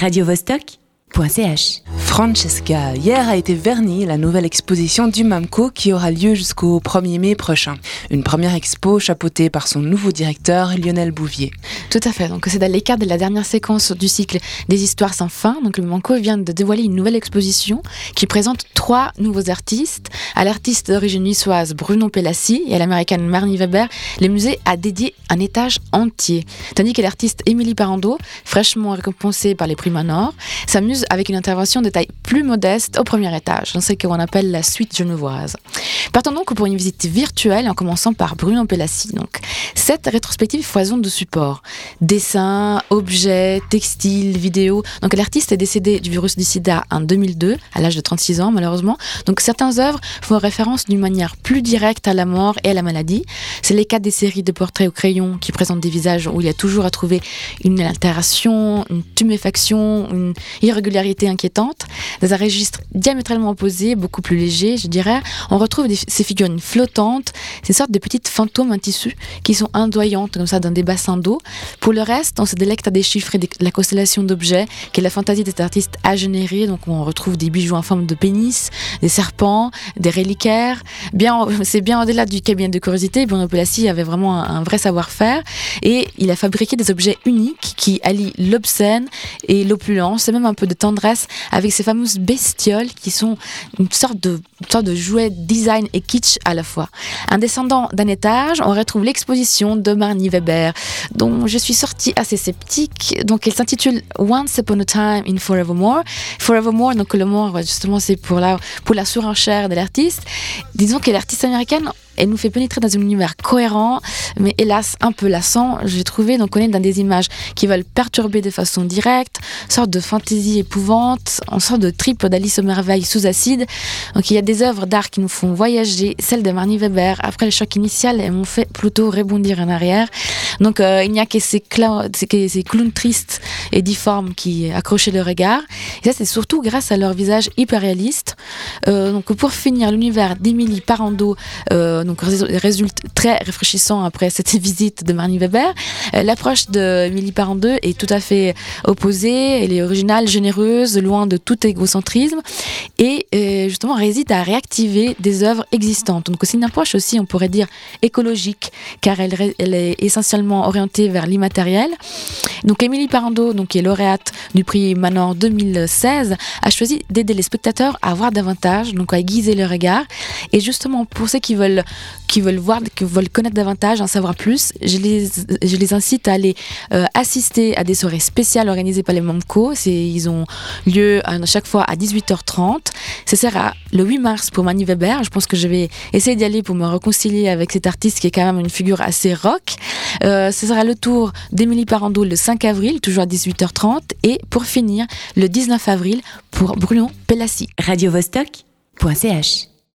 radiovostok.ch. Francesca, hier a été vernie la nouvelle exposition du MAMCO qui aura lieu jusqu'au 1er mai prochain. Une première expo chapeautée par son nouveau directeur Lionel Bouvier. Tout à fait, donc c'est dans l'écart de la dernière séquence du cycle des histoires sans fin. Donc le MAMCO vient de dévoiler une nouvelle exposition qui présente trois nouveaux artistes. À l'artiste d'origine niçoise Bruno Pelassi et à l'américaine Marnie Weber, le musée a dédié un étage entier. Tandis que l'artiste Émilie Parando, fraîchement récompensée par les prix Manor, s'amuse avec une intervention de plus modeste au premier étage, dans ce qu'on appelle la suite genevoise. Partons donc pour une visite virtuelle en commençant par Bruno Pelassi. Donc, cette rétrospective foison de supports dessins, objets, textiles, vidéos. Donc, l'artiste est décédé du virus du sida en 2002, à l'âge de 36 ans malheureusement. Donc, certaines œuvres font référence d'une manière plus directe à la mort et à la maladie. C'est les cas des séries de portraits au crayon qui présentent des visages où il y a toujours à trouver une altération, une tuméfaction, une irrégularité inquiétante. Dans un registre diamétralement opposé, beaucoup plus léger, je dirais, on retrouve ces figurines flottantes, ces sortes de petites fantômes en tissu qui sont indoyantes comme ça dans des bassins d'eau. Pour le reste, on se délecte à déchiffrer la constellation d'objets que la fantaisie des artistes a généré. Donc on retrouve des bijoux en forme de pénis, des serpents, des reliquaires. Bien, c'est bien au-delà du cabinet de curiosité. Bruno avait vraiment un, un vrai savoir-faire et il a fabriqué des objets uniques qui allient l'obscène et l'opulence, et même un peu de tendresse avec ces fameuses bestioles qui sont une sorte de, sorte de jouet design et kitsch à la fois. Un descendant d'un étage, on retrouve l'exposition de Marnie Weber, dont je suis sortie assez sceptique. Donc, elle s'intitule Once Upon a Time in Forevermore. Forevermore, donc le mot, justement, c'est pour la, pour la surenchère de l'artiste. Disons que l'artiste américaine elle nous fait pénétrer dans un univers cohérent, mais hélas un peu lassant, j'ai trouvé. Donc on est dans des images qui veulent perturber de façon directe, sorte de fantaisie épouvante, en sorte de triple d'Alice aux merveilles sous acide. Donc il y a des œuvres d'art qui nous font voyager, celles de Marnie Weber. Après le choc initial, elles m'ont fait plutôt rebondir en arrière. Donc euh, il n'y a que ces, clowns tristes et difformes qui accrochaient le regard. Et ça c'est surtout grâce à leur visage hyper réaliste. Euh, donc pour finir, l'univers d'Emilie Parando euh, donc résulte très réfléchissant après cette visite de Marnie Weber. Euh, l'approche de Milly Parent-deux est tout à fait opposée, elle est originale, généreuse, loin de tout égocentrisme et euh, justement réside à réactiver des œuvres existantes. Donc c'est une approche aussi, on pourrait dire, écologique, car elle, elle est essentiellement orientée vers l'immatériel. Donc Émilie Parando, donc, qui est lauréate du prix Manor 2016, a choisi d'aider les spectateurs à voir davantage, donc à aiguiser le regard. Et justement, pour ceux qui veulent, qui veulent voir, qui veulent connaître davantage, en savoir plus, je les, je les incite à aller euh, assister à des soirées spéciales organisées par les MOMCO. Ils ont lieu à chaque fois à 18h30. Ce sera le 8 mars pour Mani Weber. Je pense que je vais essayer d'y aller pour me réconcilier avec cet artiste qui est quand même une figure assez rock. Euh, ce sera le tour d'Émilie Parando le 5 avril, toujours à 18h30. Et pour finir, le 19 avril pour Bruno Pelassi. Radio Vostok.ch